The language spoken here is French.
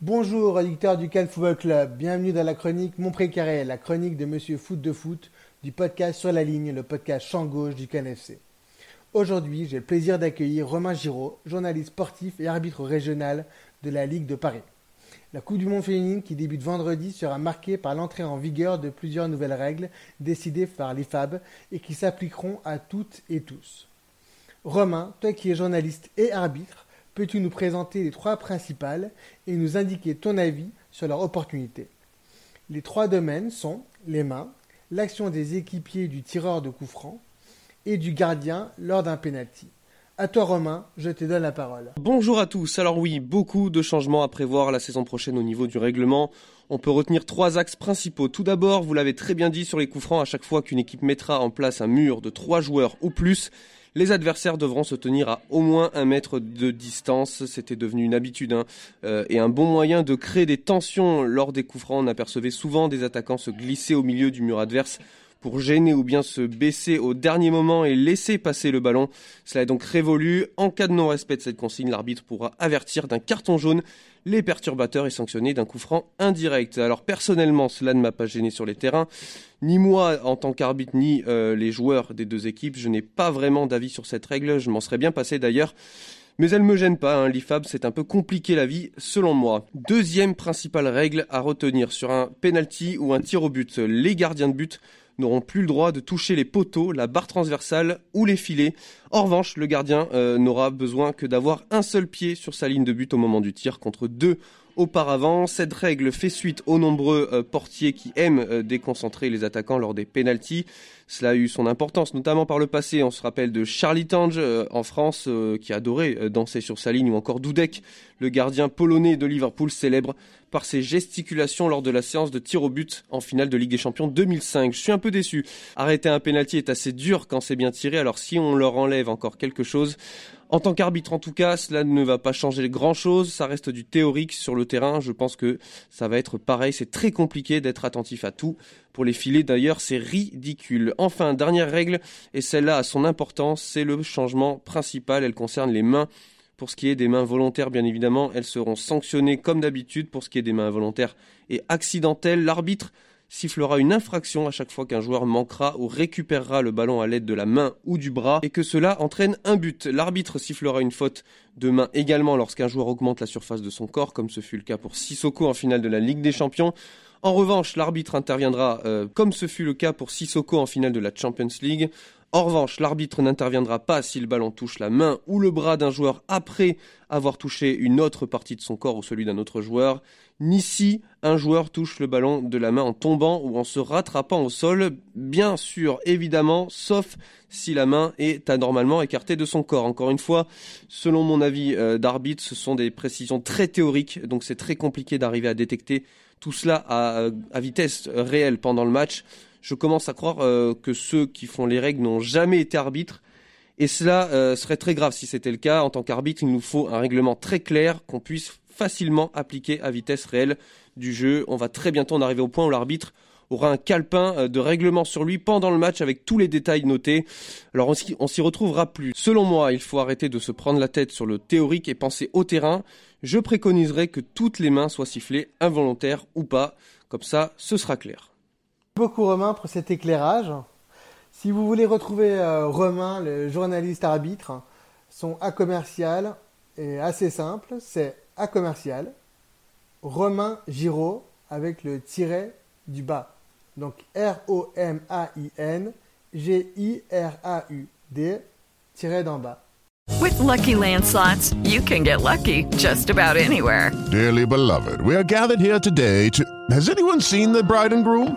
Bonjour, auditeurs du Cal Football Club. Bienvenue dans la chronique Mon Précaré, la chronique de Monsieur Foot de Foot du podcast Sur la ligne, le podcast champ gauche du CanFC. Aujourd'hui, j'ai le plaisir d'accueillir Romain Giraud, journaliste sportif et arbitre régional de la Ligue de Paris. La Coupe du Monde féminine qui débute vendredi sera marquée par l'entrée en vigueur de plusieurs nouvelles règles décidées par l'IFAB et qui s'appliqueront à toutes et tous. Romain, toi qui es journaliste et arbitre, peux-tu nous présenter les trois principales et nous indiquer ton avis sur leur opportunité? Les trois domaines sont les mains, l'action des équipiers du tireur de coup franc et du gardien lors d'un penalty. À toi Romain, je te donne la parole. Bonjour à tous. Alors oui, beaucoup de changements à prévoir la saison prochaine au niveau du règlement. On peut retenir trois axes principaux. Tout d'abord, vous l'avez très bien dit sur les coups francs, à chaque fois qu'une équipe mettra en place un mur de trois joueurs ou plus, les adversaires devront se tenir à au moins un mètre de distance. C'était devenu une habitude hein, euh, et un bon moyen de créer des tensions lors des coups francs. On apercevait souvent des attaquants se glisser au milieu du mur adverse pour gêner ou bien se baisser au dernier moment et laisser passer le ballon. Cela est donc révolu. En cas de non-respect de cette consigne, l'arbitre pourra avertir d'un carton jaune les perturbateurs et sanctionner d'un coup franc indirect. Alors personnellement, cela ne m'a pas gêné sur les terrains. Ni moi en tant qu'arbitre, ni euh, les joueurs des deux équipes. Je n'ai pas vraiment d'avis sur cette règle. Je m'en serais bien passé d'ailleurs. Mais elle ne me gêne pas, hein. l'IFAB c'est un peu compliqué la vie selon moi. Deuxième principale règle à retenir sur un penalty ou un tir au but, les gardiens de but n'auront plus le droit de toucher les poteaux, la barre transversale ou les filets. En revanche, le gardien euh, n'aura besoin que d'avoir un seul pied sur sa ligne de but au moment du tir contre deux auparavant. Cette règle fait suite aux nombreux euh, portiers qui aiment euh, déconcentrer les attaquants lors des pénalties. Cela a eu son importance, notamment par le passé. On se rappelle de Charlie Tange en France, qui adorait danser sur sa ligne, ou encore Dudek, le gardien polonais de Liverpool, célèbre par ses gesticulations lors de la séance de tir au but en finale de Ligue des Champions 2005. Je suis un peu déçu. Arrêter un penalty est assez dur quand c'est bien tiré, alors si on leur enlève encore quelque chose, en tant qu'arbitre, en tout cas, cela ne va pas changer grand-chose. Ça reste du théorique sur le terrain. Je pense que ça va être pareil. C'est très compliqué d'être attentif à tout. Pour les filets, d'ailleurs, c'est ridicule. Enfin, dernière règle, et celle-là a son importance, c'est le changement principal. Elle concerne les mains. Pour ce qui est des mains volontaires, bien évidemment, elles seront sanctionnées comme d'habitude. Pour ce qui est des mains volontaires et accidentelles, l'arbitre sifflera une infraction à chaque fois qu'un joueur manquera ou récupérera le ballon à l'aide de la main ou du bras et que cela entraîne un but. L'arbitre sifflera une faute de main également lorsqu'un joueur augmente la surface de son corps, comme ce fut le cas pour Sissoko en finale de la Ligue des Champions. En revanche, l'arbitre interviendra, euh, comme ce fut le cas pour Sissoko en finale de la Champions League, en revanche, l'arbitre n'interviendra pas si le ballon touche la main ou le bras d'un joueur après avoir touché une autre partie de son corps ou celui d'un autre joueur, ni si un joueur touche le ballon de la main en tombant ou en se rattrapant au sol, bien sûr, évidemment, sauf si la main est anormalement écartée de son corps. Encore une fois, selon mon avis euh, d'arbitre, ce sont des précisions très théoriques, donc c'est très compliqué d'arriver à détecter tout cela à, à vitesse réelle pendant le match je commence à croire euh, que ceux qui font les règles n'ont jamais été arbitres. Et cela euh, serait très grave si c'était le cas. En tant qu'arbitre, il nous faut un règlement très clair qu'on puisse facilement appliquer à vitesse réelle du jeu. On va très bientôt en arriver au point où l'arbitre aura un calepin euh, de règlement sur lui pendant le match avec tous les détails notés. Alors on s'y retrouvera plus. Selon moi, il faut arrêter de se prendre la tête sur le théorique et penser au terrain. Je préconiserais que toutes les mains soient sifflées, involontaires ou pas. Comme ça, ce sera clair beaucoup Romain pour cet éclairage. Si vous voulez retrouver euh, Romain, le journaliste arbitre, son A commercial est assez simple, c'est A commercial, Romain Giraud avec le tiret du bas. Donc R-O-M-A-I-N G-I-R-A-U-D tiret d'en bas. With lucky landslots, you can get lucky just about anywhere. Dearly beloved, we are gathered here today to. Has anyone seen the bride and groom?